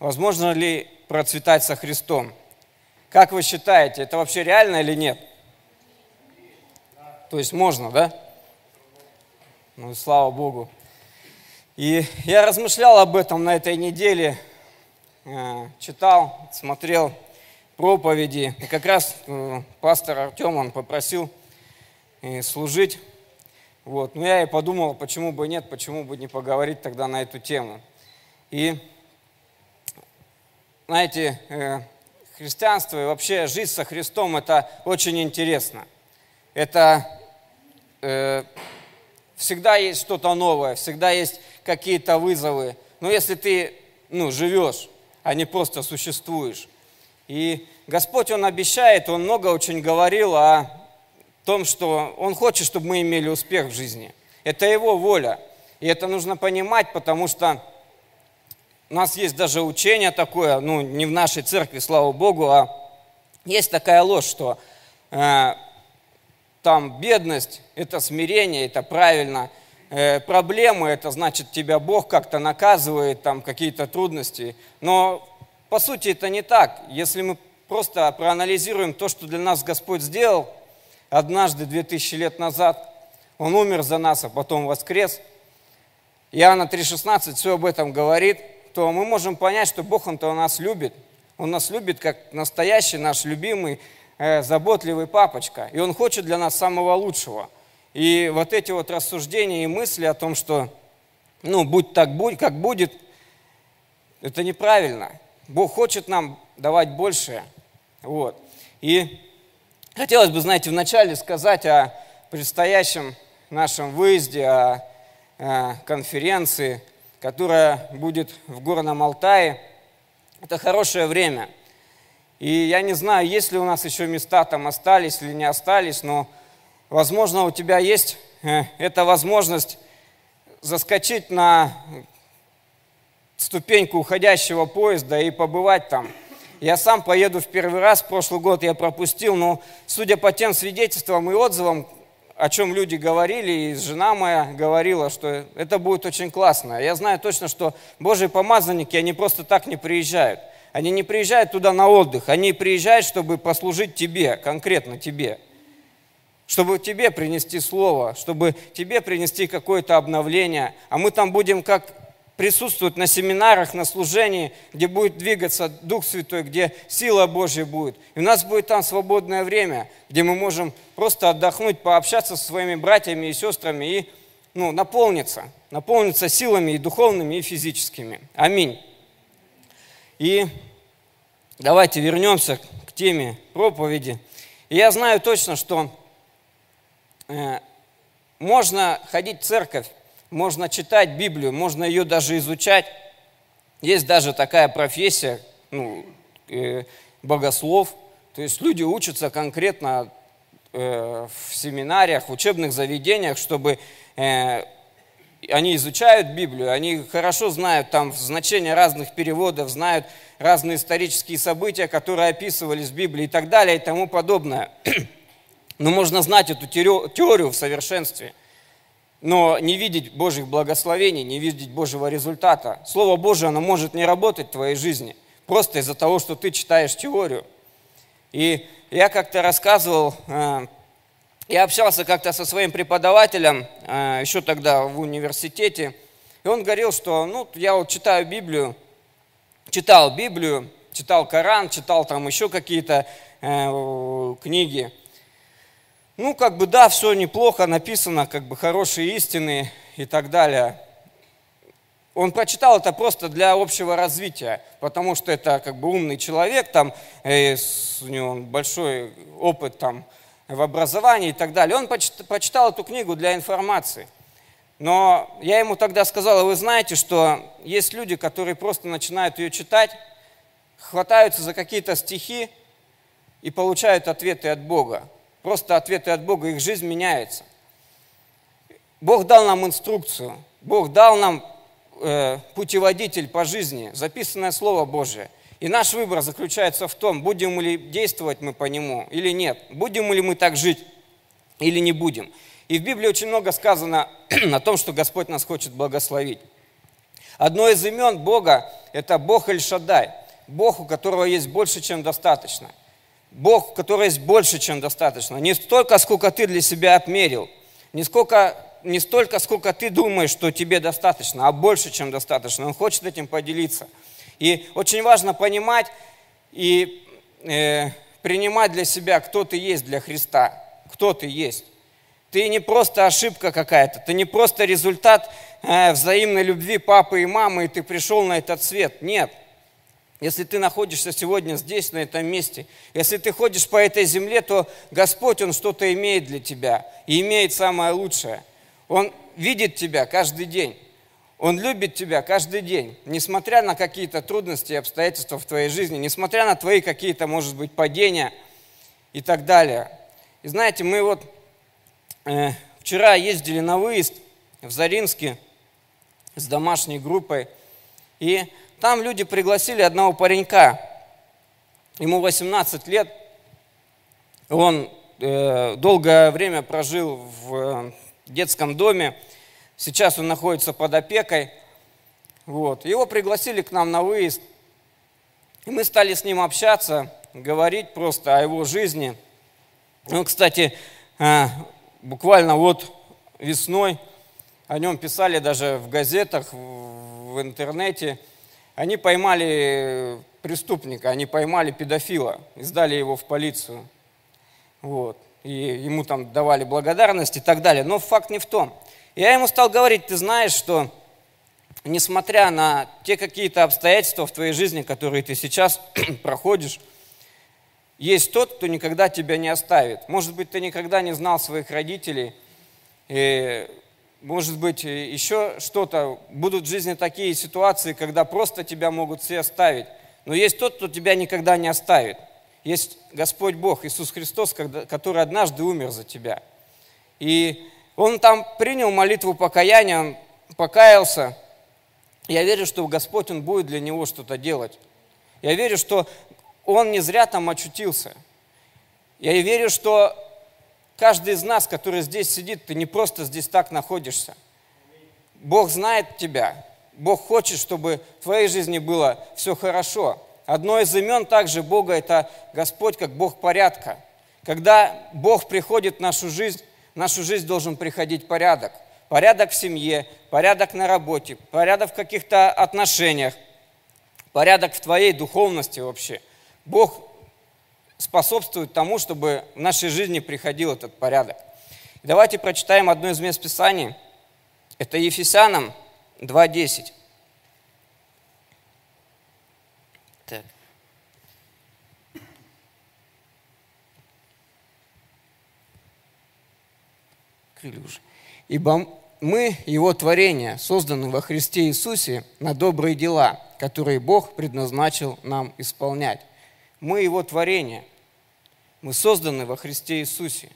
возможно ли процветать со Христом? Как вы считаете, это вообще реально или нет? То есть можно, да? Ну, слава Богу. И я размышлял об этом на этой неделе, э, читал, смотрел проповеди. И как раз э, пастор Артем, он попросил э, служить. Вот. Но я и подумал, почему бы нет, почему бы не поговорить тогда на эту тему. И, знаете, христианство и вообще жизнь со Христом – это очень интересно. Это всегда есть что-то новое, всегда есть какие-то вызовы. Но если ты ну, живешь, а не просто существуешь. И Господь, Он обещает, Он много очень говорил о том, что Он хочет, чтобы мы имели успех в жизни. Это Его воля. И это нужно понимать, потому что у нас есть даже учение такое, ну, не в нашей церкви, слава Богу, а есть такая ложь, что э, там бедность – это смирение, это правильно. Э, проблемы – это значит, тебя Бог как-то наказывает, там какие-то трудности. Но по сути это не так. Если мы просто проанализируем то, что для нас Господь сделал однажды, 2000 лет назад, Он умер за нас, а потом воскрес. Иоанна 3,16 все об этом говорит, то мы можем понять, что Бог, Он-то нас любит. Он нас любит как настоящий наш любимый Э, заботливый папочка, и он хочет для нас самого лучшего. И вот эти вот рассуждения и мысли о том, что, ну, будь так, будь, как будет, это неправильно. Бог хочет нам давать большее. Вот. И хотелось бы, знаете, вначале сказать о предстоящем нашем выезде, о, о конференции, которая будет в Горном Алтае. Это хорошее время – и я не знаю, есть ли у нас еще места там остались или не остались, но, возможно, у тебя есть э, эта возможность заскочить на ступеньку уходящего поезда и побывать там. Я сам поеду в первый раз, прошлый год я пропустил, но судя по тем свидетельствам и отзывам, о чем люди говорили, и жена моя говорила, что это будет очень классно. Я знаю точно, что Божьи помазанники, они просто так не приезжают. Они не приезжают туда на отдых, они приезжают, чтобы послужить тебе, конкретно тебе. Чтобы тебе принести слово, чтобы тебе принести какое-то обновление. А мы там будем как присутствовать на семинарах, на служении, где будет двигаться Дух Святой, где сила Божья будет. И у нас будет там свободное время, где мы можем просто отдохнуть, пообщаться со своими братьями и сестрами и ну, наполниться, наполниться силами и духовными, и физическими. Аминь. И давайте вернемся к теме проповеди. И я знаю точно, что э, можно ходить в церковь, можно читать Библию, можно ее даже изучать. Есть даже такая профессия, ну, э, богослов. То есть люди учатся конкретно э, в семинариях, в учебных заведениях, чтобы э, они изучают Библию, они хорошо знают там значение разных переводов, знают разные исторические события, которые описывались в Библии и так далее и тому подобное. Но можно знать эту теорию в совершенстве, но не видеть Божьих благословений, не видеть Божьего результата. Слово Божие, оно может не работать в твоей жизни, просто из-за того, что ты читаешь теорию. И я как-то рассказывал э, я общался как-то со своим преподавателем, э, еще тогда в университете, и он говорил, что ну, я вот читаю Библию, читал Библию, читал Коран, читал там еще какие-то э, книги. Ну, как бы, да, все неплохо написано, как бы хорошие истины и так далее. Он прочитал это просто для общего развития, потому что это как бы умный человек, там, э, у него большой опыт там, в образовании и так далее. Он прочитал эту книгу для информации. Но я ему тогда сказал, вы знаете, что есть люди, которые просто начинают ее читать, хватаются за какие-то стихи и получают ответы от Бога. Просто ответы от Бога, их жизнь меняется. Бог дал нам инструкцию, Бог дал нам э, путеводитель по жизни, записанное Слово Божие – и наш выбор заключается в том, будем ли действовать мы по нему или нет, будем ли мы так жить или не будем. И в Библии очень много сказано о том, что Господь нас хочет благословить. Одно из имен Бога – это Бог Эль-Шадай, Бог, у которого есть больше, чем достаточно. Бог, у которого есть больше, чем достаточно. Не столько, сколько ты для себя отмерил, не, сколько, не столько, сколько ты думаешь, что тебе достаточно, а больше, чем достаточно. Он хочет этим поделиться. И очень важно понимать и э, принимать для себя, кто ты есть для Христа, кто ты есть. Ты не просто ошибка какая-то, ты не просто результат э, взаимной любви папы и мамы, и ты пришел на этот свет. Нет. Если ты находишься сегодня здесь, на этом месте, если ты ходишь по этой земле, то Господь, Он что-то имеет для тебя и имеет самое лучшее. Он видит тебя каждый день. Он любит тебя каждый день, несмотря на какие-то трудности и обстоятельства в твоей жизни, несмотря на твои какие-то, может быть, падения и так далее. И знаете, мы вот э, вчера ездили на выезд в Заринске с домашней группой, и там люди пригласили одного паренька, ему 18 лет, он э, долгое время прожил в э, детском доме, Сейчас он находится под опекой. Вот. Его пригласили к нам на выезд. И мы стали с ним общаться, говорить просто о его жизни. Ну, кстати, э, буквально вот весной о нем писали даже в газетах, в интернете. Они поймали преступника, они поймали педофила и сдали его в полицию. Вот. И ему там давали благодарность и так далее. Но факт не в том – я ему стал говорить, ты знаешь, что несмотря на те какие-то обстоятельства в твоей жизни, которые ты сейчас проходишь, есть тот, кто никогда тебя не оставит. Может быть, ты никогда не знал своих родителей, и, может быть, еще что-то. Будут в жизни такие ситуации, когда просто тебя могут все оставить. Но есть тот, кто тебя никогда не оставит. Есть Господь Бог, Иисус Христос, который однажды умер за тебя. И он там принял молитву покаяния, он покаялся. Я верю, что Господь, Он будет для него что-то делать. Я верю, что он не зря там очутился. Я верю, что каждый из нас, который здесь сидит, ты не просто здесь так находишься. Бог знает тебя. Бог хочет, чтобы в твоей жизни было все хорошо. Одно из имен также Бога – это Господь как Бог порядка. Когда Бог приходит в нашу жизнь, в нашу жизнь должен приходить порядок. Порядок в семье, порядок на работе, порядок в каких-то отношениях, порядок в твоей духовности вообще. Бог способствует тому, чтобы в нашей жизни приходил этот порядок. давайте прочитаем одно из мест Писаний. Это Ефесянам 2.10. Так. уже. Ибо мы, Его творение, созданы во Христе Иисусе на добрые дела, которые Бог предназначил нам исполнять. Мы Его творение. Мы созданы во Христе Иисусе.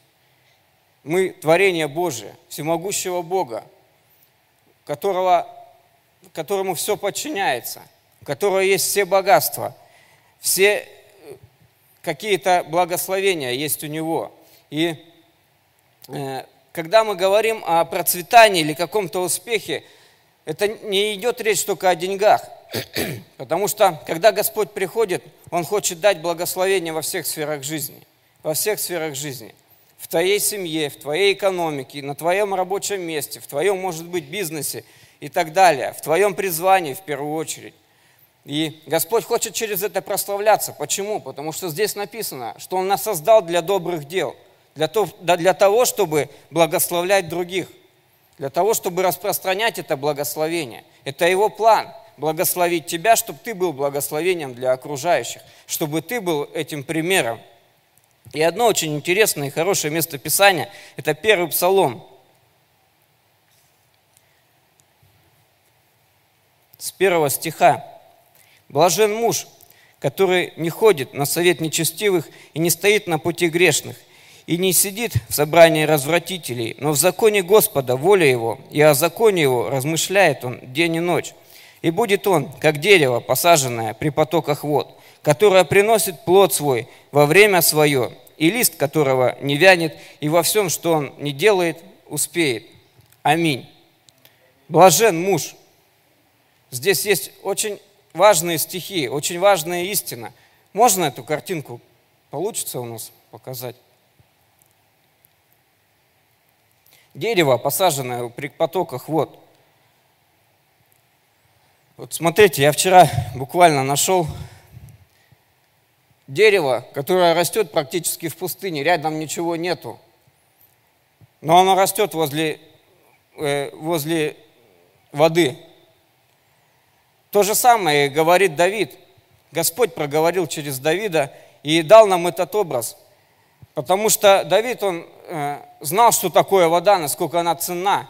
Мы творение Божие, всемогущего Бога, которого, которому все подчиняется, у которого есть все богатства, все э, какие-то благословения есть у Него. И э, когда мы говорим о процветании или каком-то успехе, это не идет речь только о деньгах. Потому что, когда Господь приходит, Он хочет дать благословение во всех сферах жизни. Во всех сферах жизни. В твоей семье, в твоей экономике, на твоем рабочем месте, в твоем, может быть, бизнесе и так далее. В твоем призвании в первую очередь. И Господь хочет через это прославляться. Почему? Потому что здесь написано, что Он нас создал для добрых дел – для того, для того, чтобы благословлять других, для того, чтобы распространять это благословение. Это его план – благословить тебя, чтобы ты был благословением для окружающих, чтобы ты был этим примером. И одно очень интересное и хорошее место Писания – это первый псалом. С первого стиха. «Блажен муж, который не ходит на совет нечестивых и не стоит на пути грешных – и не сидит в собрании развратителей, но в законе Господа воля его, и о законе его размышляет он день и ночь. И будет он, как дерево, посаженное при потоках вод, которое приносит плод свой во время свое, и лист которого не вянет, и во всем, что он не делает, успеет. Аминь. Блажен муж. Здесь есть очень важные стихи, очень важная истина. Можно эту картинку, получится у нас показать? Дерево, посаженное при потоках вод. Вот смотрите, я вчера буквально нашел дерево, которое растет практически в пустыне, рядом ничего нету. Но оно растет возле, э, возле воды. То же самое говорит Давид. Господь проговорил через Давида и дал нам этот образ. Потому что Давид, он э, знал, что такое вода, насколько она ценна.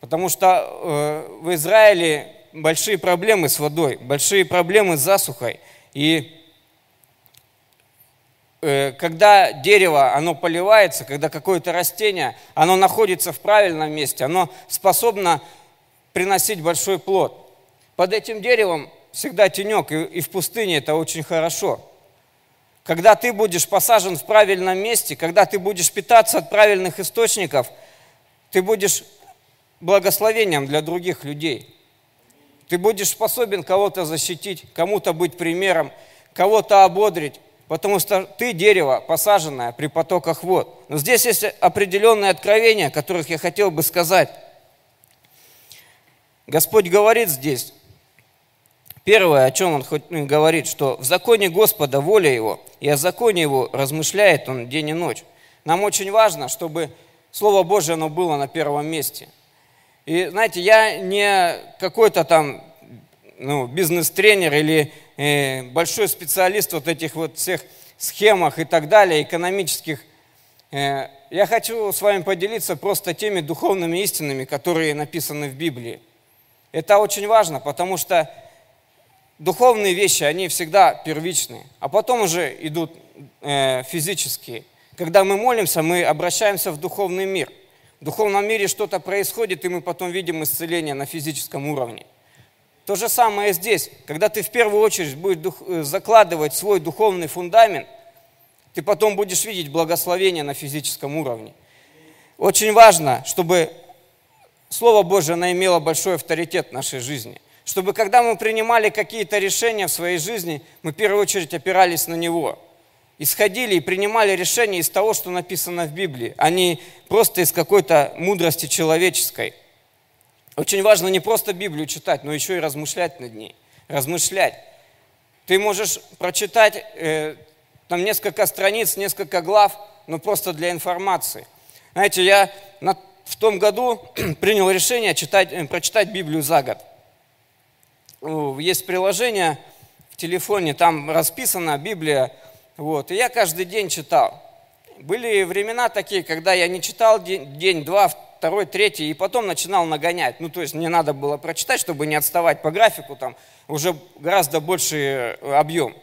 Потому что э, в Израиле большие проблемы с водой, большие проблемы с засухой. И когда дерево, оно поливается, когда какое-то растение, оно находится в правильном месте, оно способно приносить большой плод. Под этим деревом всегда тенек, и в пустыне это очень хорошо. Когда ты будешь посажен в правильном месте, когда ты будешь питаться от правильных источников, ты будешь благословением для других людей. Ты будешь способен кого-то защитить, кому-то быть примером, кого-то ободрить, потому что ты дерево, посаженное при потоках вод. Но здесь есть определенные откровения, о которых я хотел бы сказать. Господь говорит здесь, первое, о чем Он ну, говорит, что в законе Господа воля Его, и о законе Его размышляет Он день и ночь. Нам очень важно, чтобы Слово Божье, оно было на первом месте. И знаете, я не какой-то там ну, бизнес-тренер или большой специалист вот этих вот всех схемах и так далее, экономических. Э, я хочу с вами поделиться просто теми духовными истинами, которые написаны в Библии. Это очень важно, потому что духовные вещи, они всегда первичные, а потом уже идут э, физические. Когда мы молимся, мы обращаемся в духовный мир. В духовном мире что-то происходит, и мы потом видим исцеление на физическом уровне. То же самое здесь. Когда ты в первую очередь будешь э, закладывать свой духовный фундамент, ты потом будешь видеть благословение на физическом уровне. Очень важно, чтобы Слово Божье оно имело большой авторитет в нашей жизни. Чтобы когда мы принимали какие-то решения в своей жизни, мы в первую очередь опирались на Него. Исходили и принимали решения из того, что написано в Библии, а не просто из какой-то мудрости человеческой. Очень важно не просто Библию читать, но еще и размышлять над ней. Размышлять. Ты можешь прочитать э, там несколько страниц, несколько глав, но просто для информации. Знаете, я на, в том году принял решение читать, э, прочитать Библию за год. Есть приложение в телефоне, там расписана Библия, вот, и я каждый день читал. Были времена такие, когда я не читал день, день второй, третий, и потом начинал нагонять. Ну, то есть мне надо было прочитать, чтобы не отставать по графику, там уже гораздо больший э, объем.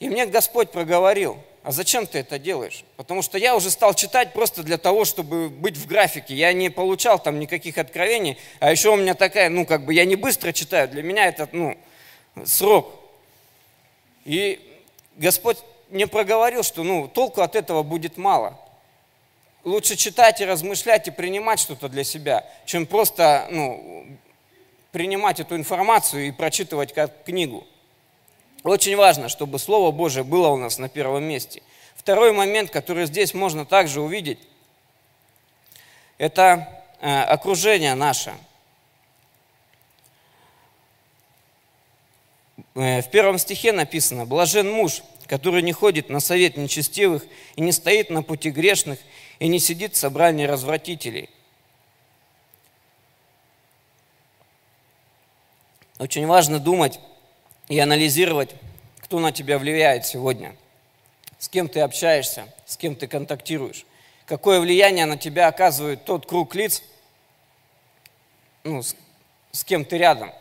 И мне Господь проговорил, а зачем ты это делаешь? Потому что я уже стал читать просто для того, чтобы быть в графике. Я не получал там никаких откровений, а еще у меня такая, ну, как бы я не быстро читаю, для меня это, ну, срок. И Господь мне проговорил, что, ну, толку от этого будет мало лучше читать и размышлять и принимать что-то для себя, чем просто ну, принимать эту информацию и прочитывать как книгу. Очень важно, чтобы Слово Божие было у нас на первом месте. Второй момент, который здесь можно также увидеть, это э, окружение наше. Э, в первом стихе написано, «Блажен муж, который не ходит на совет нечестивых и не стоит на пути грешных, и не сидит в собрании развратителей. Очень важно думать и анализировать, кто на тебя влияет сегодня, с кем ты общаешься, с кем ты контактируешь, какое влияние на тебя оказывает тот круг лиц, ну, с, с кем ты рядом,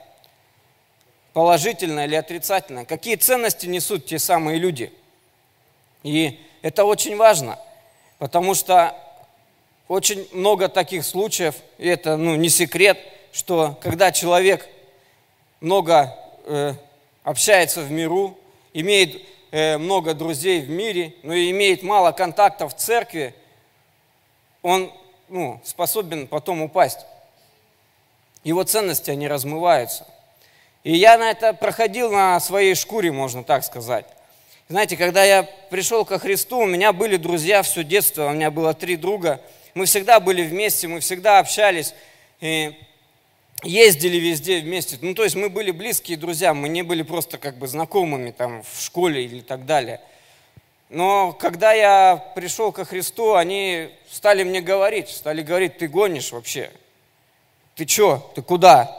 положительное или отрицательное, какие ценности несут те самые люди. И это очень важно – Потому что очень много таких случаев, и это ну, не секрет, что когда человек много э, общается в миру, имеет э, много друзей в мире, но и имеет мало контактов в церкви, он ну, способен потом упасть. Его ценности, они размываются. И я на это проходил на своей шкуре, можно так сказать. Знаете, когда я пришел ко Христу, у меня были друзья все детство, у меня было три друга. Мы всегда были вместе, мы всегда общались, и ездили везде вместе. Ну, то есть мы были близкие друзья, мы не были просто как бы знакомыми там в школе или так далее. Но когда я пришел ко Христу, они стали мне говорить, стали говорить, ты гонишь вообще. Ты что, ты куда?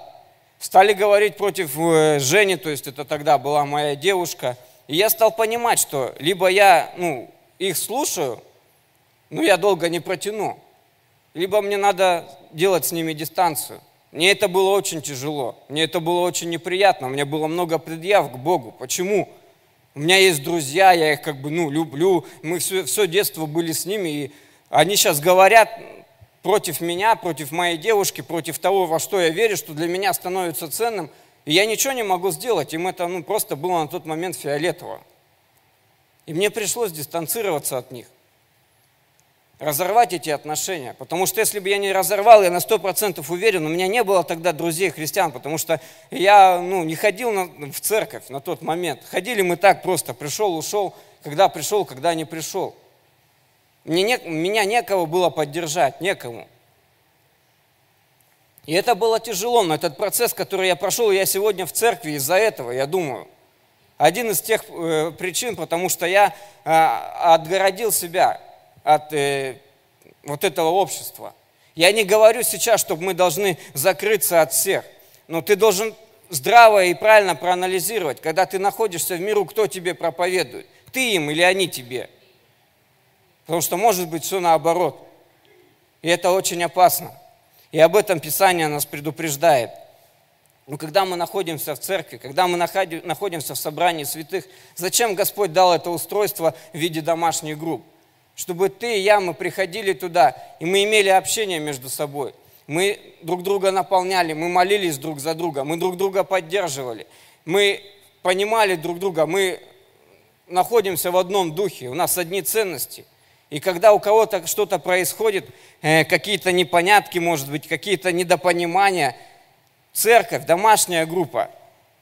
Стали говорить против э, Жени, то есть это тогда была моя девушка – и я стал понимать, что либо я ну, их слушаю, но я долго не протяну, либо мне надо делать с ними дистанцию. Мне это было очень тяжело, мне это было очень неприятно, у меня было много предъяв к Богу. Почему? У меня есть друзья, я их как бы ну, люблю, мы все, все детство были с ними, и они сейчас говорят против меня, против моей девушки, против того, во что я верю, что для меня становится ценным – и я ничего не могу сделать, им это ну, просто было на тот момент фиолетово. И мне пришлось дистанцироваться от них, разорвать эти отношения. Потому что если бы я не разорвал, я на сто процентов уверен, у меня не было тогда друзей христиан, потому что я ну, не ходил на, в церковь на тот момент. Ходили мы так просто, пришел, ушел, когда пришел, когда не пришел. Мне не, меня некого было поддержать, некому. И это было тяжело, но этот процесс, который я прошел, я сегодня в церкви из-за этого, я думаю. Один из тех э, причин, потому что я э, отгородил себя от э, вот этого общества. Я не говорю сейчас, чтобы мы должны закрыться от всех, но ты должен здраво и правильно проанализировать, когда ты находишься в миру, кто тебе проповедует, ты им или они тебе. Потому что может быть все наоборот. И это очень опасно. И об этом Писание нас предупреждает. Но когда мы находимся в церкви, когда мы находимся в собрании святых, зачем Господь дал это устройство в виде домашних групп? Чтобы ты и я, мы приходили туда, и мы имели общение между собой. Мы друг друга наполняли, мы молились друг за друга, мы друг друга поддерживали. Мы понимали друг друга, мы находимся в одном духе, у нас одни ценности – и когда у кого-то что-то происходит, э, какие-то непонятки, может быть, какие-то недопонимания, церковь, домашняя группа,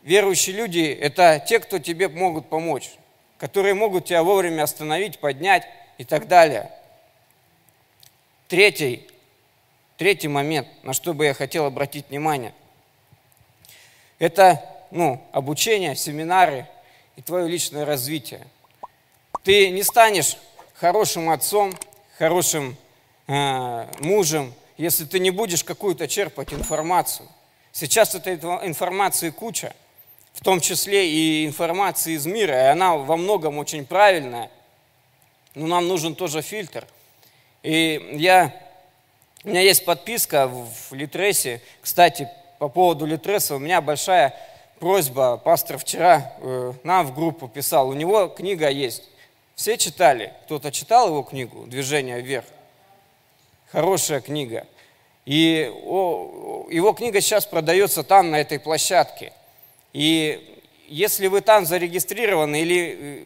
верующие люди – это те, кто тебе могут помочь, которые могут тебя вовремя остановить, поднять и так далее. Третий, третий момент, на что бы я хотел обратить внимание, это ну, обучение, семинары и твое личное развитие. Ты не станешь хорошим отцом, хорошим э, мужем, если ты не будешь какую-то черпать информацию. Сейчас этой информации куча, в том числе и информации из мира, и она во многом очень правильная, но нам нужен тоже фильтр. И я, у меня есть подписка в Литресе, кстати, по поводу Литреса, у меня большая просьба, пастор вчера э, нам в группу писал, у него книга есть, все читали? Кто-то читал его книгу «Движение вверх»? Хорошая книга. И его книга сейчас продается там, на этой площадке. И если вы там зарегистрированы или э,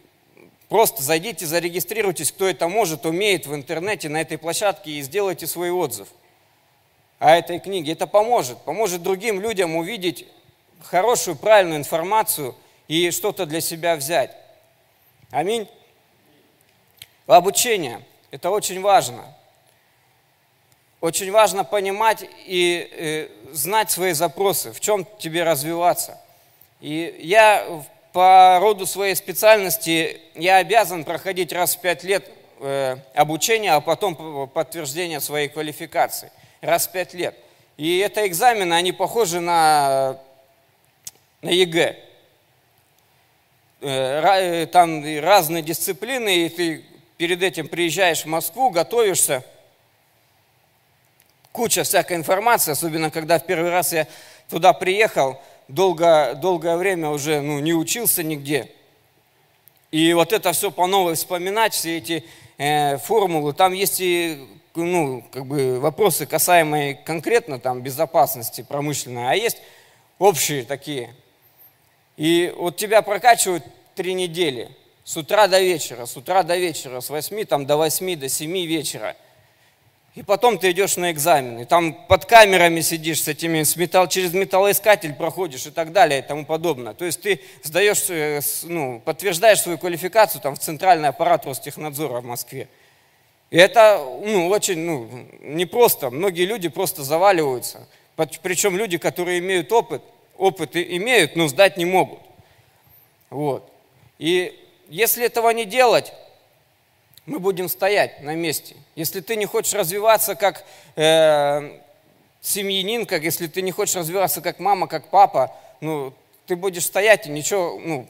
просто зайдите, зарегистрируйтесь, кто это может, умеет в интернете на этой площадке и сделайте свой отзыв о этой книге. Это поможет, поможет другим людям увидеть хорошую, правильную информацию и что-то для себя взять. Аминь. Обучение – это очень важно. Очень важно понимать и э, знать свои запросы, в чем тебе развиваться. И я по роду своей специальности, я обязан проходить раз в пять лет э, обучение, а потом подтверждение своей квалификации. Раз в пять лет. И это экзамены, они похожи на, на ЕГЭ. Э, там разные дисциплины, и ты перед этим приезжаешь в Москву, готовишься, куча всякой информации, особенно когда в первый раз я туда приехал, долго, долгое время уже ну, не учился нигде. И вот это все по новой вспоминать, все эти э, формулы, там есть и ну, как бы вопросы, касаемые конкретно там, безопасности промышленной, а есть общие такие. И вот тебя прокачивают три недели – с утра до вечера, с утра до вечера, с 8 там, до 8, до 7 вечера. И потом ты идешь на экзамен, и там под камерами сидишь с этими, с металл, через металлоискатель проходишь и так далее и тому подобное. То есть ты сдаешь, э, ну, подтверждаешь свою квалификацию там, в центральный аппарат Ростехнадзора в Москве. И это ну, очень ну, непросто. Многие люди просто заваливаются. Причем люди, которые имеют опыт, опыт имеют, но сдать не могут. Вот. И если этого не делать, мы будем стоять на месте. Если ты не хочешь развиваться как э, семьянин, как если ты не хочешь развиваться как мама, как папа, ну, ты будешь стоять и ничего, ну,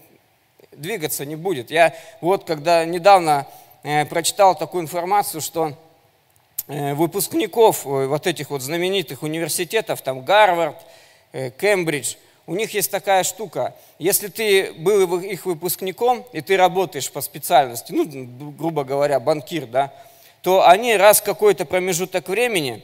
двигаться не будет. Я вот когда недавно э, прочитал такую информацию, что э, выпускников э, вот этих вот знаменитых университетов, там Гарвард, э, Кембридж – у них есть такая штука. Если ты был их выпускником, и ты работаешь по специальности, ну, грубо говоря, банкир, да, то они раз какой-то промежуток времени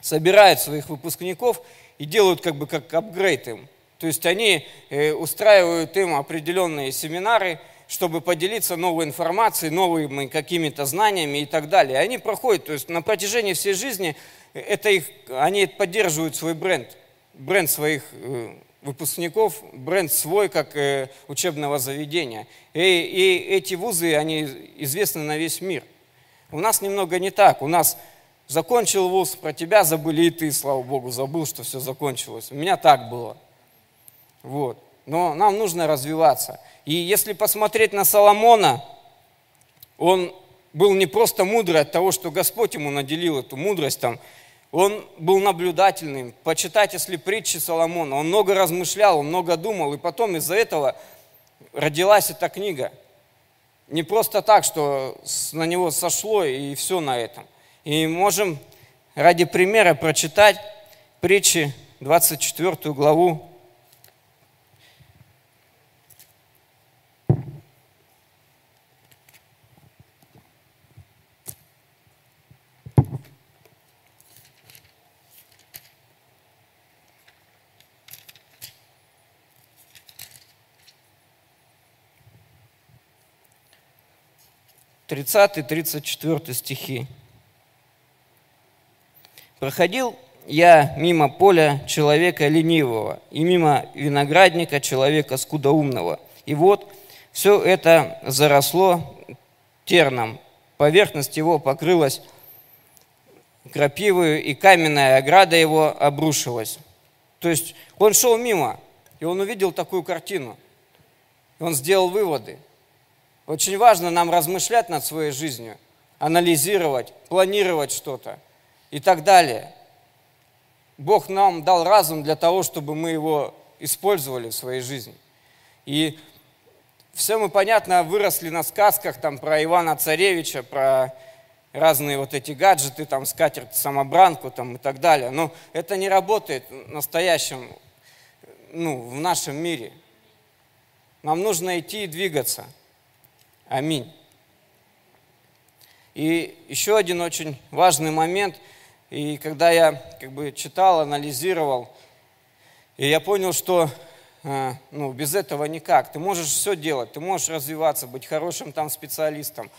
собирают своих выпускников и делают как бы как апгрейд им. То есть они э, устраивают им определенные семинары, чтобы поделиться новой информацией, новыми какими-то знаниями и так далее. Они проходят, то есть на протяжении всей жизни это их, они поддерживают свой бренд бренд своих э, выпускников, бренд свой, как э, учебного заведения. И, и эти вузы, они известны на весь мир. У нас немного не так. У нас закончил вуз, про тебя забыли, и ты, слава богу, забыл, что все закончилось. У меня так было. Вот. Но нам нужно развиваться. И если посмотреть на Соломона, он был не просто мудрый от того, что Господь ему наделил эту мудрость, там, он был наблюдательным. Почитать, если притчи Соломона. Он много размышлял, он много думал. И потом из-за этого родилась эта книга. Не просто так, что на него сошло и все на этом. И можем ради примера прочитать притчи 24 главу 30-34 стихи. Проходил я мимо поля человека ленивого и мимо виноградника человека скудоумного. И вот все это заросло терном. Поверхность его покрылась крапивою, и каменная ограда его обрушилась. То есть он шел мимо, и он увидел такую картину. И он сделал выводы – очень важно нам размышлять над своей жизнью, анализировать, планировать что-то и так далее. Бог нам дал разум для того, чтобы мы его использовали в своей жизни. И все мы, понятно, выросли на сказках там, про Ивана Царевича, про разные вот эти гаджеты, там, скатерть, самобранку там, и так далее. Но это не работает в настоящем, ну, в нашем мире. Нам нужно идти и двигаться – Аминь. И еще один очень важный момент, и когда я как бы читал, анализировал, и я понял, что э, ну, без этого никак. Ты можешь все делать, ты можешь развиваться, быть хорошим там специалистом,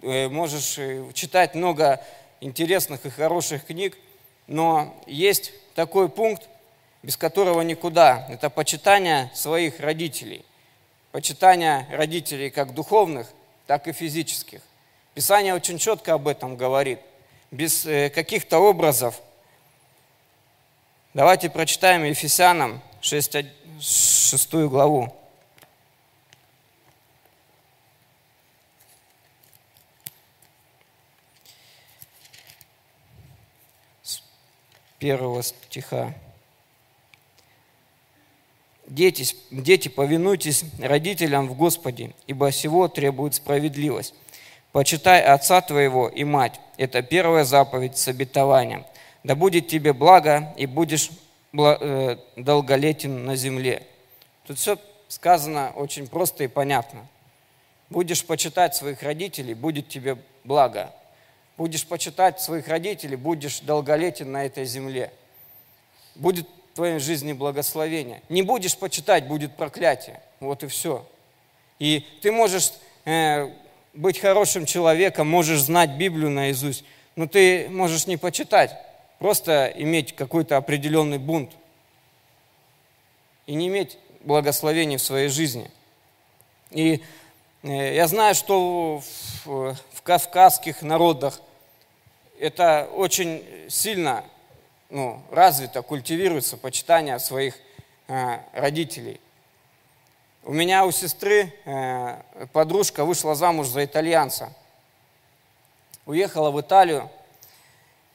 э, можешь э, читать много интересных и хороших книг, но есть такой пункт, без которого никуда. Это почитание своих родителей. Почитание родителей как духовных, так и физических. Писание очень четко об этом говорит, без э, каких-то образов. Давайте прочитаем Ефесянам 6, 6 главу. Первого стиха. Дети, дети, повинуйтесь родителям в Господе, ибо всего требует справедливость. Почитай отца твоего и мать. Это первая заповедь с обетованием. Да будет тебе благо, и будешь э, долголетен на земле. Тут все сказано очень просто и понятно. Будешь почитать своих родителей, будет тебе благо. Будешь почитать своих родителей, будешь долголетен на этой земле. Будет в твоей жизни благословение. Не будешь почитать, будет проклятие. Вот и все. И ты можешь э, быть хорошим человеком, можешь знать Библию наизусть, но ты можешь не почитать, просто иметь какой-то определенный бунт и не иметь благословений в своей жизни. И э, я знаю, что в, в кавказских народах это очень сильно ну, развито, культивируется почитание своих э, родителей. У меня у сестры э, подружка вышла замуж за итальянца. Уехала в Италию,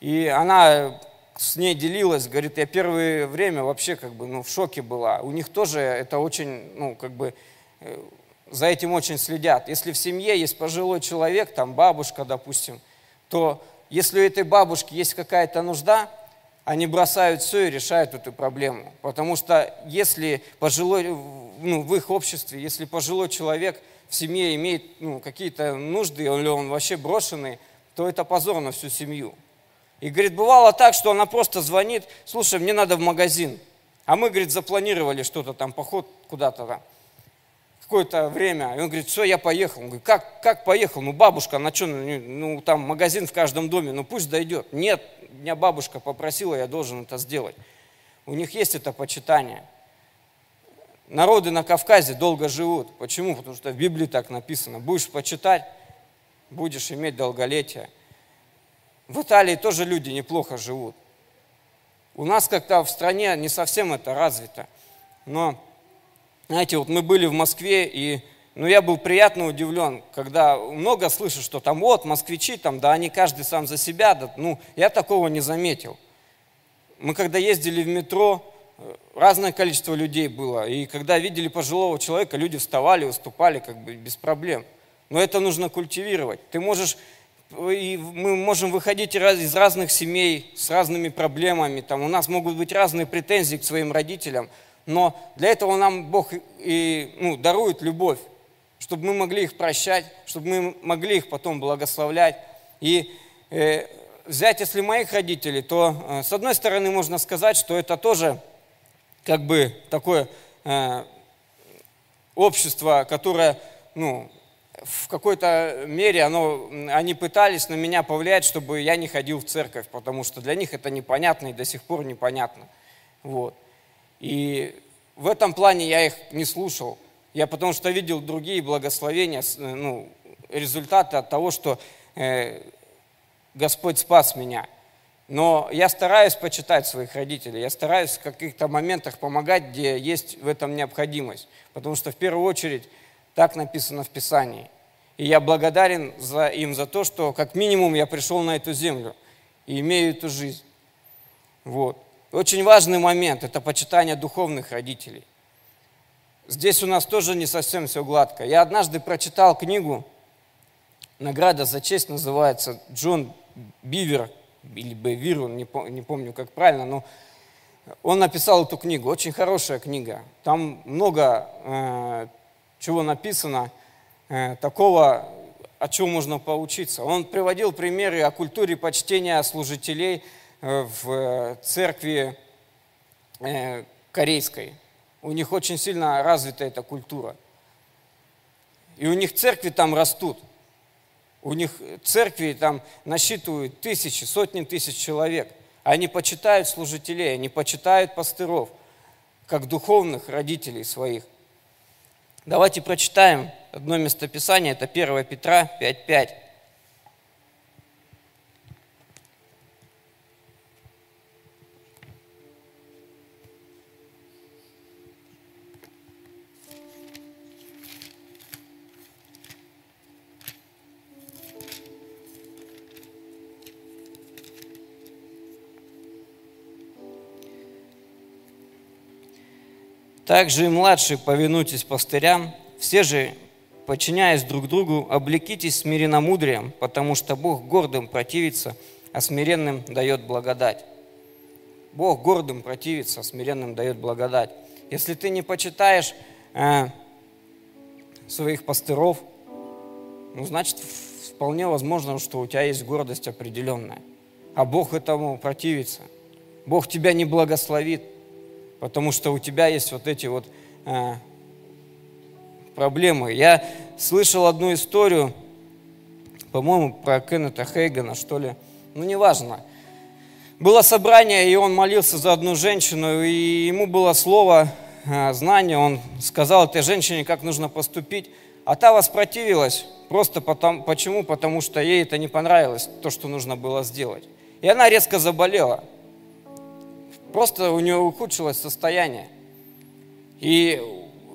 и она с ней делилась, говорит, я первое время вообще как бы ну, в шоке была. У них тоже это очень, ну, как бы, э, за этим очень следят. Если в семье есть пожилой человек, там бабушка, допустим, то если у этой бабушки есть какая-то нужда, они бросают все и решают эту проблему. Потому что если пожилой, ну, в их обществе, если пожилой человек в семье имеет ну, какие-то нужды, или он вообще брошенный, то это позор на всю семью. И, говорит, бывало так, что она просто звонит, слушай, мне надо в магазин. А мы, говорит, запланировали что-то там, поход куда-то там какое-то время. И он говорит, все, я поехал. Он говорит, как, как поехал? Ну, бабушка, на что, ну, ну, там магазин в каждом доме, ну, пусть дойдет. Нет, меня бабушка попросила, я должен это сделать. У них есть это почитание. Народы на Кавказе долго живут. Почему? Потому что в Библии так написано. Будешь почитать, будешь иметь долголетие. В Италии тоже люди неплохо живут. У нас как-то в стране не совсем это развито. Но знаете, вот мы были в Москве, и ну, я был приятно удивлен, когда много слышу, что там вот, москвичи, там, да они каждый сам за себя, да, ну, я такого не заметил. Мы когда ездили в метро, э, разное количество людей было, и когда видели пожилого человека, люди вставали, выступали как бы без проблем. Но это нужно культивировать. Ты можешь, и мы можем выходить из разных семей с разными проблемами, там, у нас могут быть разные претензии к своим родителям – но для этого нам Бог и ну, дарует любовь, чтобы мы могли их прощать, чтобы мы могли их потом благословлять. И э, взять, если моих родителей, то э, с одной стороны можно сказать, что это тоже как бы такое э, общество, которое, ну, в какой-то мере оно, они пытались на меня повлиять, чтобы я не ходил в церковь, потому что для них это непонятно и до сих пор непонятно. Вот. И в этом плане я их не слушал. Я потому что видел другие благословения, э, ну, результаты от того, что э, Господь спас меня. Но я стараюсь почитать своих родителей, я стараюсь в каких-то моментах помогать, где есть в этом необходимость. Потому что в первую очередь так написано в Писании. И я благодарен за, им за то, что как минимум я пришел на эту землю и имею эту жизнь. Вот. Очень важный момент – это почитание духовных родителей. Здесь у нас тоже не совсем все гладко. Я однажды прочитал книгу, награда за честь называется, Джон Бивер, или Бевир, не, не помню, как правильно, но он написал эту книгу, очень хорошая книга. Там много э, чего написано, э, такого, о чем можно поучиться. Он приводил примеры о культуре почтения служителей – в церкви э, корейской. У них очень сильно развита эта культура. И у них церкви там растут. У них церкви там насчитывают тысячи, сотни тысяч человек. Они почитают служителей, они почитают пастыров, как духовных родителей своих. Давайте прочитаем одно местописание, это 1 Петра 5.5. Также и младшие повинуйтесь пастырям, все же, подчиняясь друг другу, облекитесь смиренномудрием, потому что Бог гордым противится, а смиренным дает благодать. Бог гордым противится, а смиренным дает благодать. Если ты не почитаешь э, своих пастыров, ну, значит, вполне возможно, что у тебя есть гордость определенная. А Бог этому противится. Бог тебя не благословит – потому что у тебя есть вот эти вот э, проблемы. Я слышал одну историю, по-моему, про Кеннета Хейгана, что ли. ну неважно. Было собрание, и он молился за одну женщину, и ему было слово, э, знание, он сказал этой женщине, как нужно поступить, а та воспротивилась, просто потому, почему? Потому что ей это не понравилось, то, что нужно было сделать. И она резко заболела. Просто у нее ухудшилось состояние. И,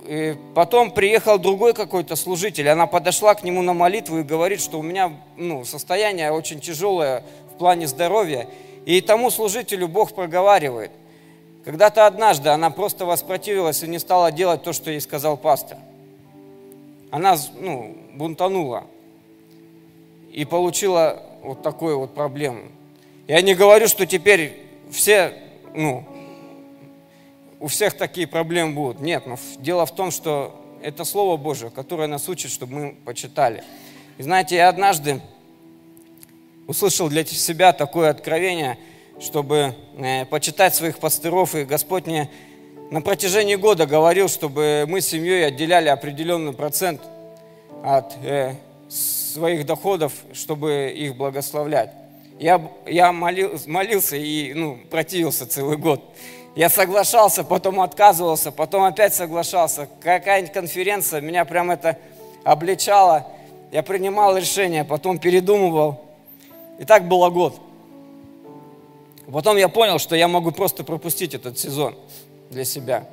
и потом приехал другой какой-то служитель, она подошла к нему на молитву и говорит, что у меня ну, состояние очень тяжелое в плане здоровья. И тому служителю Бог проговаривает. Когда-то однажды она просто воспротивилась и не стала делать то, что ей сказал пастор. Она ну, бунтанула и получила вот такую вот проблему. Я не говорю, что теперь все, ну, у всех такие проблемы будут. Нет, но дело в том, что это Слово Божие, которое нас учит, чтобы мы почитали. И знаете, я однажды услышал для себя такое откровение, чтобы э, почитать своих пастыров, и Господь мне на протяжении года говорил, чтобы мы с семьей отделяли определенный процент от э, своих доходов, чтобы их благословлять. Я, я молил, молился и ну, противился целый год. Я соглашался, потом отказывался, потом опять соглашался. Какая-нибудь конференция, меня прям это обличало. Я принимал решение, потом передумывал. И так было год. Потом я понял, что я могу просто пропустить этот сезон для себя.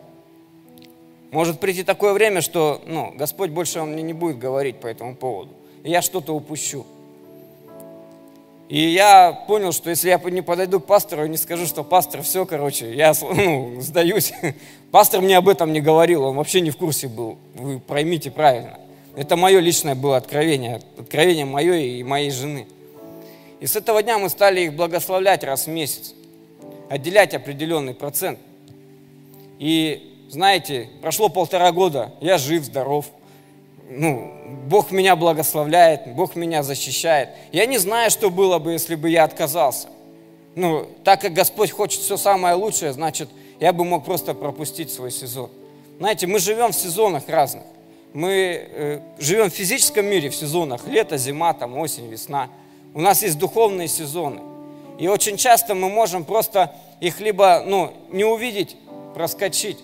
Может прийти такое время, что ну, Господь больше мне не будет говорить по этому поводу. И я что-то упущу. И я понял, что если я не подойду к пастору и не скажу, что пастор, все, короче, я ну, сдаюсь. Пастор мне об этом не говорил, он вообще не в курсе был. Вы проймите правильно. Это мое личное было откровение, откровение мое и моей жены. И с этого дня мы стали их благословлять раз в месяц, отделять определенный процент. И знаете, прошло полтора года, я жив, здоров. Ну, Бог меня благословляет, Бог меня защищает. Я не знаю, что было бы, если бы я отказался. Ну, так как Господь хочет все самое лучшее, значит, я бы мог просто пропустить свой сезон. Знаете, мы живем в сезонах разных. Мы э, живем в физическом мире в сезонах. Лето, зима, там, осень, весна. У нас есть духовные сезоны. И очень часто мы можем просто их либо ну, не увидеть, проскочить,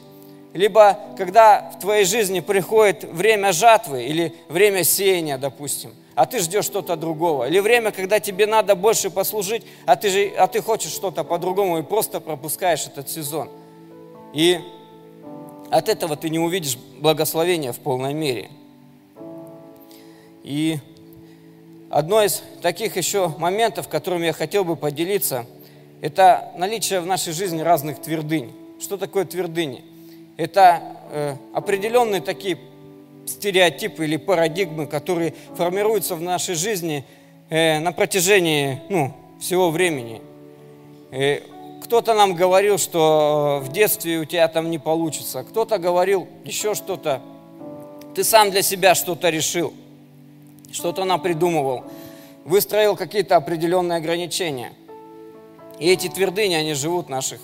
либо когда в твоей жизни приходит время жатвы или время сеяния, допустим, а ты ждешь что-то другого, или время, когда тебе надо больше послужить, а ты, же, а ты хочешь что-то по-другому и просто пропускаешь этот сезон. И от этого ты не увидишь благословения в полной мере. И Одно из таких еще моментов, которыми я хотел бы поделиться, это наличие в нашей жизни разных твердынь. Что такое твердыни? Это э, определенные такие стереотипы или парадигмы, которые формируются в нашей жизни э, на протяжении ну, всего времени. Э, кто-то нам говорил, что в детстве у тебя там не получится, кто-то говорил еще что-то. Ты сам для себя что-то решил – что-то напридумывал, выстроил какие-то определенные ограничения. И эти твердыни, они живут в наших,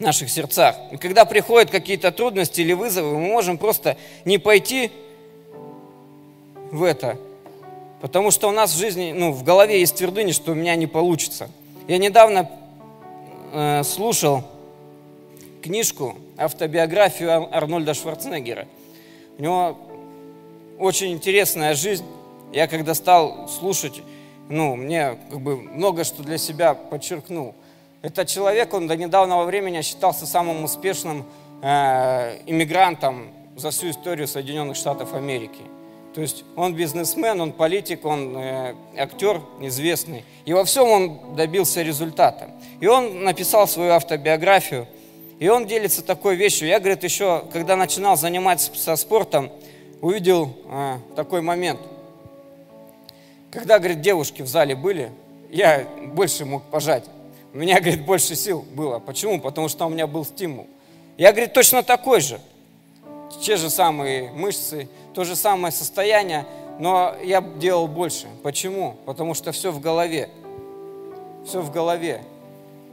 наших сердцах. И когда приходят какие-то трудности или вызовы, мы можем просто не пойти в это, потому что у нас в жизни, ну, в голове есть твердыни, что у меня не получится. Я недавно э, слушал книжку, автобиографию Арнольда Шварценеггера. У него очень интересная жизнь. Я когда стал слушать, ну, мне как бы много что для себя подчеркнул. Этот человек, он до недавнего времени считался самым успешным э, иммигрантом за всю историю Соединенных Штатов Америки. То есть он бизнесмен, он политик, он э, актер известный. И во всем он добился результата. И он написал свою автобиографию. И он делится такой вещью. Я, говорит, еще, когда начинал заниматься спортом, увидел э, такой момент – когда, говорит, девушки в зале были, я больше мог пожать. У меня, говорит, больше сил было. Почему? Потому что у меня был стимул. Я, говорит, точно такой же. Те же самые мышцы, то же самое состояние, но я делал больше. Почему? Потому что все в голове. Все в голове.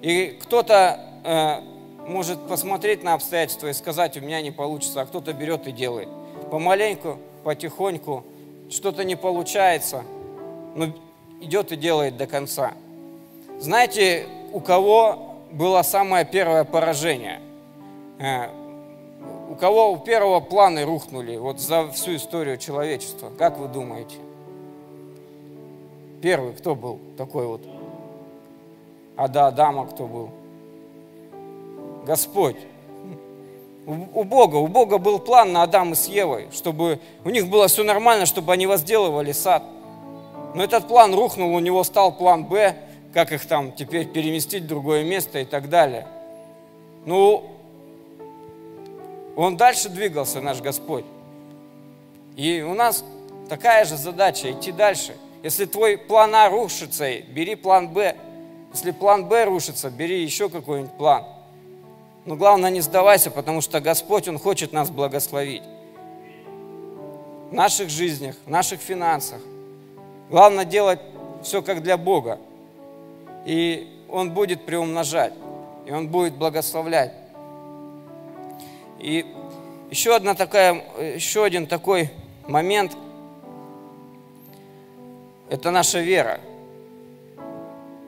И кто-то э, может посмотреть на обстоятельства и сказать, у меня не получится, а кто-то берет и делает. Помаленьку, потихоньку, что-то не получается – но идет и делает до конца. Знаете, у кого было самое первое поражение? Э, у кого у первого планы рухнули вот за всю историю человечества? Как вы думаете? Первый кто был такой вот? А до Адама кто был? Господь. У, Бога, у Бога был план на Адама с Евой, чтобы у них было все нормально, чтобы они возделывали сад. Но этот план рухнул, у него стал план Б, как их там теперь переместить в другое место и так далее. Ну, он дальше двигался, наш Господь. И у нас такая же задача, идти дальше. Если твой план А рушится, бери план Б. Если план Б рушится, бери еще какой-нибудь план. Но главное, не сдавайся, потому что Господь, Он хочет нас благословить. В наших жизнях, в наших финансах. Главное делать все как для Бога. И Он будет приумножать, и Он будет благословлять. И еще, одна такая, еще один такой момент – это наша вера.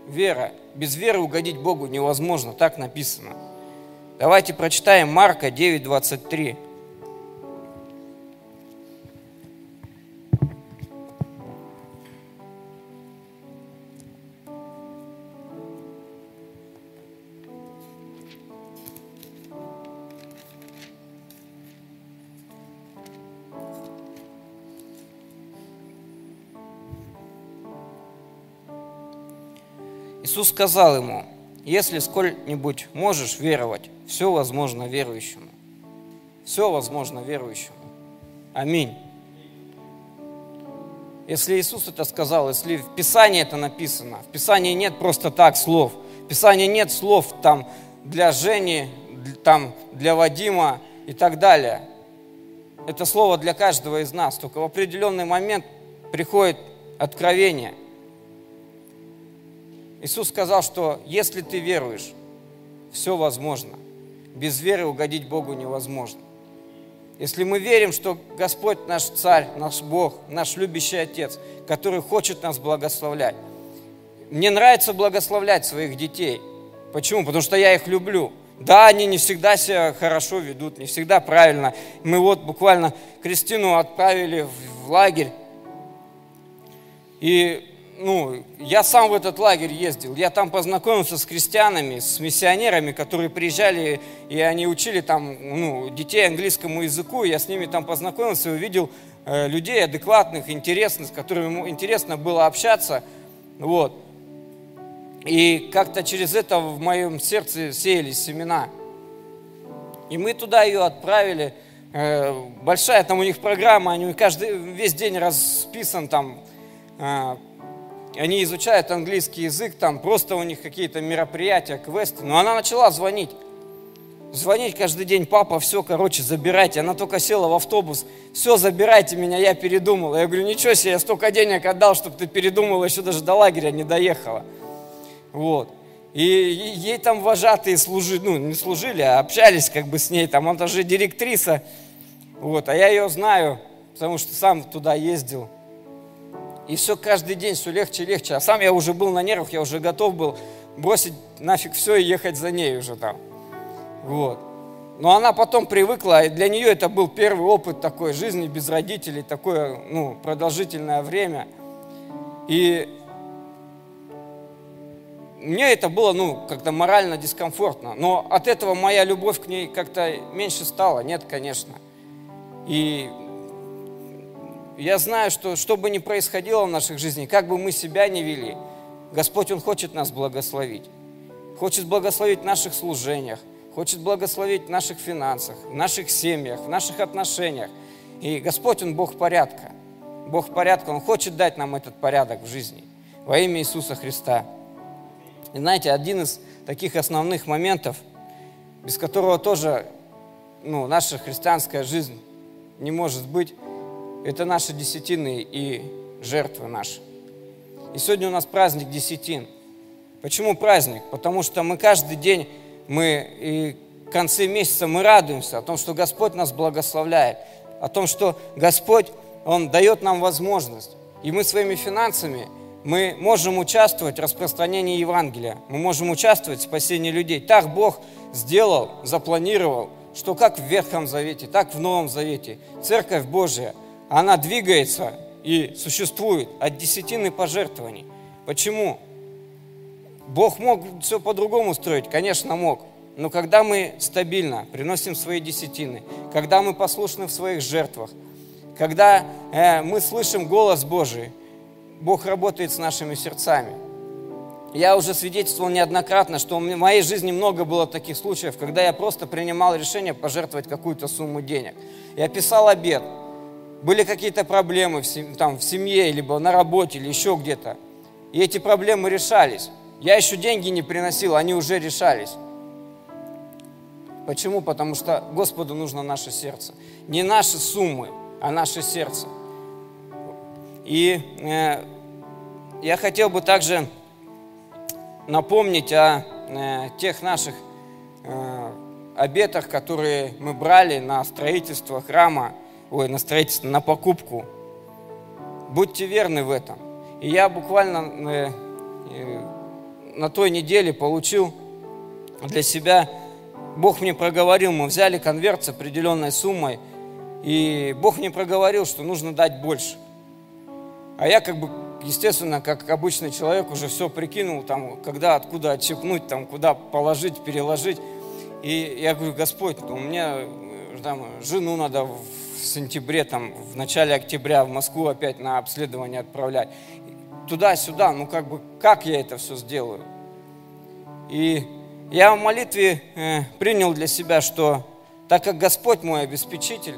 Вера. Без веры угодить Богу невозможно, так написано. Давайте прочитаем Марка 9, 23. Иисус сказал ему, если сколь-нибудь можешь веровать, все возможно верующему. Все возможно верующему. Аминь. Если Иисус это сказал, если в Писании это написано, в Писании нет просто так слов, в Писании нет слов там для Жени, там для Вадима и так далее. Это слово для каждого из нас, только в определенный момент приходит откровение. Иисус сказал, что если ты веруешь, все возможно без веры угодить Богу невозможно. Если мы верим, что Господь наш Царь, наш Бог, наш любящий Отец, который хочет нас благословлять. Мне нравится благословлять своих детей. Почему? Потому что я их люблю. Да, они не всегда себя хорошо ведут, не всегда правильно. Мы вот буквально Кристину отправили в лагерь. И ну, я сам в этот лагерь ездил, я там познакомился с крестьянами, с миссионерами, которые приезжали, и они учили там, ну, детей английскому языку, я с ними там познакомился и увидел э, людей адекватных, интересных, с которыми интересно было общаться, вот. И как-то через это в моем сердце сеялись семена. И мы туда ее отправили, э, большая там у них программа, они каждый, весь день расписан там, э, они изучают английский язык, там просто у них какие-то мероприятия, квесты. Но она начала звонить. Звонить каждый день, папа, все, короче, забирайте. Она только села в автобус, все, забирайте меня, я передумала. Я говорю, ничего себе, я столько денег отдал, чтобы ты передумала, еще даже до лагеря не доехала. Вот. И ей там вожатые служили, ну, не служили, а общались как бы с ней, там, она же директриса. Вот, а я ее знаю, потому что сам туда ездил. И все каждый день все легче и легче. А сам я уже был на нервах, я уже готов был бросить нафиг все и ехать за ней уже там. Вот. Но она потом привыкла, и для нее это был первый опыт такой жизни без родителей, такое ну, продолжительное время. И мне это было, ну, как-то морально дискомфортно. Но от этого моя любовь к ней как-то меньше стала. Нет, конечно. И я знаю, что что бы ни происходило в наших жизнях, как бы мы себя не вели, Господь, Он хочет нас благословить. Хочет благословить в наших служениях, хочет благословить в наших финансах, в наших семьях, в наших отношениях. И Господь, Он Бог порядка. Бог порядка, Он хочет дать нам этот порядок в жизни. Во имя Иисуса Христа. И знаете, один из таких основных моментов, без которого тоже ну, наша христианская жизнь не может быть, это наши десятины и жертвы наши. И сегодня у нас праздник десятин. Почему праздник? Потому что мы каждый день, мы и в конце месяца мы радуемся о том, что Господь нас благословляет, о том, что Господь, Он дает нам возможность. И мы своими финансами мы можем участвовать в распространении Евангелия, мы можем участвовать в спасении людей. Так Бог сделал, запланировал, что как в Ветхом Завете, так в Новом Завете. Церковь Божия, она двигается и существует от десятины пожертвований. Почему? Бог мог все по-другому строить, конечно, мог. Но когда мы стабильно приносим свои десятины, когда мы послушны в своих жертвах, когда э, мы слышим голос Божий, Бог работает с нашими сердцами. Я уже свидетельствовал неоднократно, что в моей жизни много было таких случаев, когда я просто принимал решение пожертвовать какую-то сумму денег. Я писал обед. Были какие-то проблемы в, семье, там, в семье, либо на работе, или еще где-то. И эти проблемы решались. Я еще деньги не приносил, они уже решались. Почему? Потому что Господу нужно наше сердце. Не наши суммы, а наше сердце. И э, я хотел бы также напомнить о э, тех наших э, обетах, которые мы брали на строительство храма, ой, на строительство, на покупку. Будьте верны в этом. И я буквально э, э, на той неделе получил для себя, Бог мне проговорил, мы взяли конверт с определенной суммой, и Бог мне проговорил, что нужно дать больше. А я как бы естественно, как обычный человек, уже все прикинул, там, когда, откуда отщепнуть, там, куда положить, переложить. И я говорю, Господь, у меня э, там, жену надо в сентябре, там, в начале октября в Москву опять на обследование отправлять. Туда-сюда, ну как бы, как я это все сделаю? И я в молитве э, принял для себя, что так как Господь мой обеспечитель,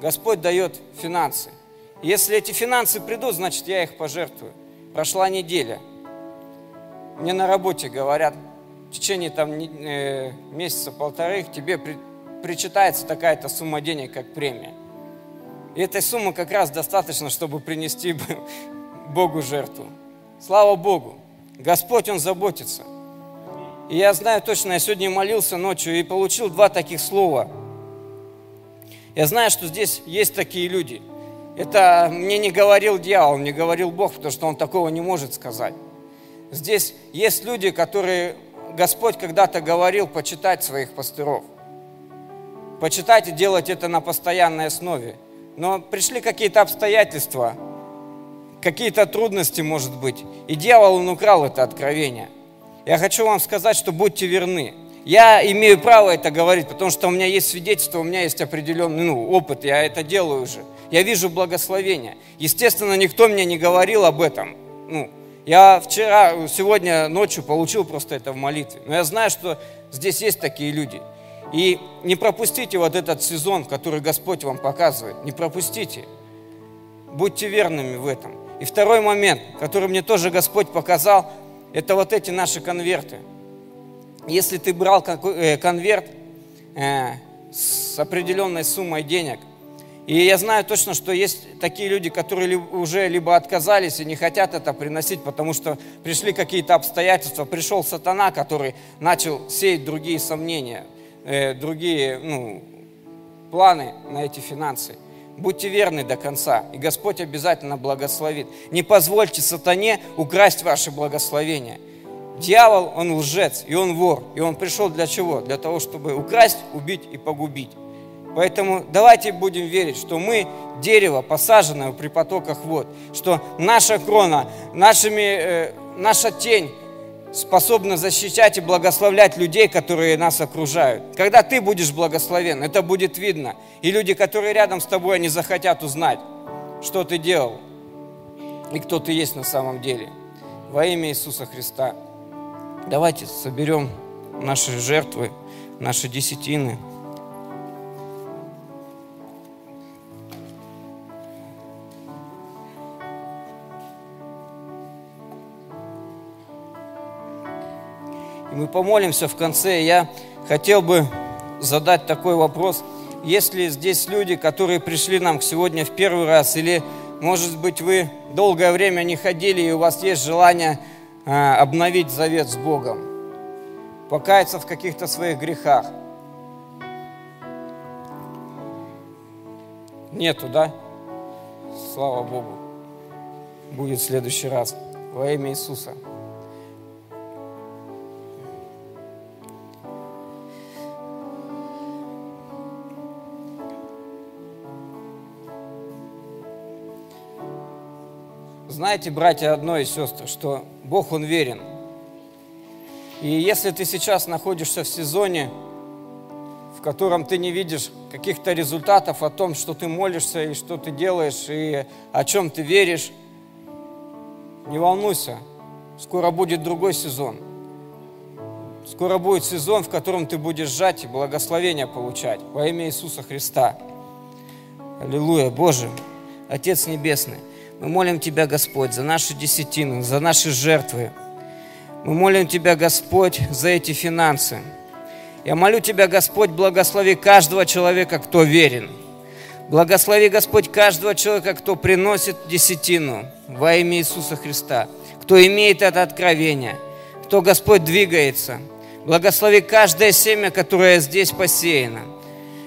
Господь дает финансы. Если эти финансы придут, значит, я их пожертвую. Прошла неделя. Мне на работе говорят, в течение там э, месяца полторы тебе при, причитается такая-то сумма денег, как премия. И этой суммы как раз достаточно, чтобы принести Богу жертву. Слава Богу! Господь, Он заботится. И я знаю точно, я сегодня молился ночью и получил два таких слова. Я знаю, что здесь есть такие люди – это мне не говорил дьявол, мне говорил Бог, потому что он такого не может сказать. Здесь есть люди, которые Господь когда-то говорил почитать своих пастыров. Почитать и делать это на постоянной основе. Но пришли какие-то обстоятельства, какие-то трудности, может быть. И дьявол, он украл это откровение. Я хочу вам сказать, что будьте верны. Я имею право это говорить, потому что у меня есть свидетельство, у меня есть определенный ну, опыт, я это делаю уже я вижу благословение. Естественно, никто мне не говорил об этом. Ну, я вчера, сегодня ночью получил просто это в молитве. Но я знаю, что здесь есть такие люди. И не пропустите вот этот сезон, который Господь вам показывает. Не пропустите. Будьте верными в этом. И второй момент, который мне тоже Господь показал, это вот эти наши конверты. Если ты брал э, конверт э, с определенной суммой денег – и я знаю точно, что есть такие люди, которые уже либо отказались и не хотят это приносить, потому что пришли какие-то обстоятельства, пришел сатана, который начал сеять другие сомнения, э, другие ну, планы на эти финансы. Будьте верны до конца, и Господь обязательно благословит. Не позвольте сатане украсть ваше благословение. Дьявол, он лжец, и он вор, и он пришел для чего? Для того, чтобы украсть, убить и погубить. Поэтому давайте будем верить, что мы дерево, посаженное при потоках вод, что наша крона, нашими, э, наша тень способна защищать и благословлять людей, которые нас окружают. Когда ты будешь благословен, это будет видно. И люди, которые рядом с тобой, они захотят узнать, что ты делал и кто ты есть на самом деле. Во имя Иисуса Христа. Давайте соберем наши жертвы, наши десятины. Мы помолимся в конце. Я хотел бы задать такой вопрос. Есть ли здесь люди, которые пришли нам сегодня в первый раз, или, может быть, вы долгое время не ходили, и у вас есть желание э, обновить завет с Богом, покаяться в каких-то своих грехах? Нету, да? Слава Богу. Будет в следующий раз. во имя Иисуса. Знаете, братья, одно и сестры, что Бог, Он верен. И если ты сейчас находишься в сезоне, в котором ты не видишь каких-то результатов о том, что ты молишься и что ты делаешь, и о чем ты веришь, не волнуйся, скоро будет другой сезон. Скоро будет сезон, в котором ты будешь жать и благословения получать во имя Иисуса Христа. Аллилуйя, Боже, Отец Небесный, мы молим Тебя, Господь, за наши десятины, за наши жертвы. Мы молим Тебя, Господь, за эти финансы. Я молю Тебя, Господь, благослови каждого человека, кто верен. Благослови, Господь, каждого человека, кто приносит десятину во имя Иисуса Христа, кто имеет это откровение, кто, Господь, двигается. Благослови каждое семя, которое здесь посеяно.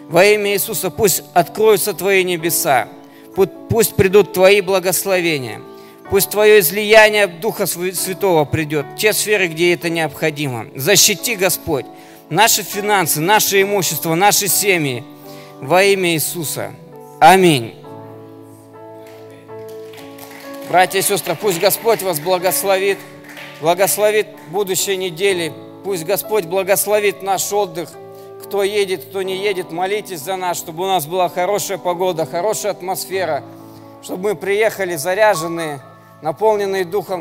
Во имя Иисуса пусть откроются Твои небеса, пусть придут Твои благословения, пусть Твое излияние Духа Святого придет, те сферы, где это необходимо. Защити, Господь, наши финансы, наше имущество, наши семьи во имя Иисуса. Аминь. Братья и сестры, пусть Господь вас благословит, благословит будущей недели, пусть Господь благословит наш отдых. Кто едет, кто не едет, молитесь за нас, чтобы у нас была хорошая погода, хорошая атмосфера, чтобы мы приехали заряженные, наполненные Духом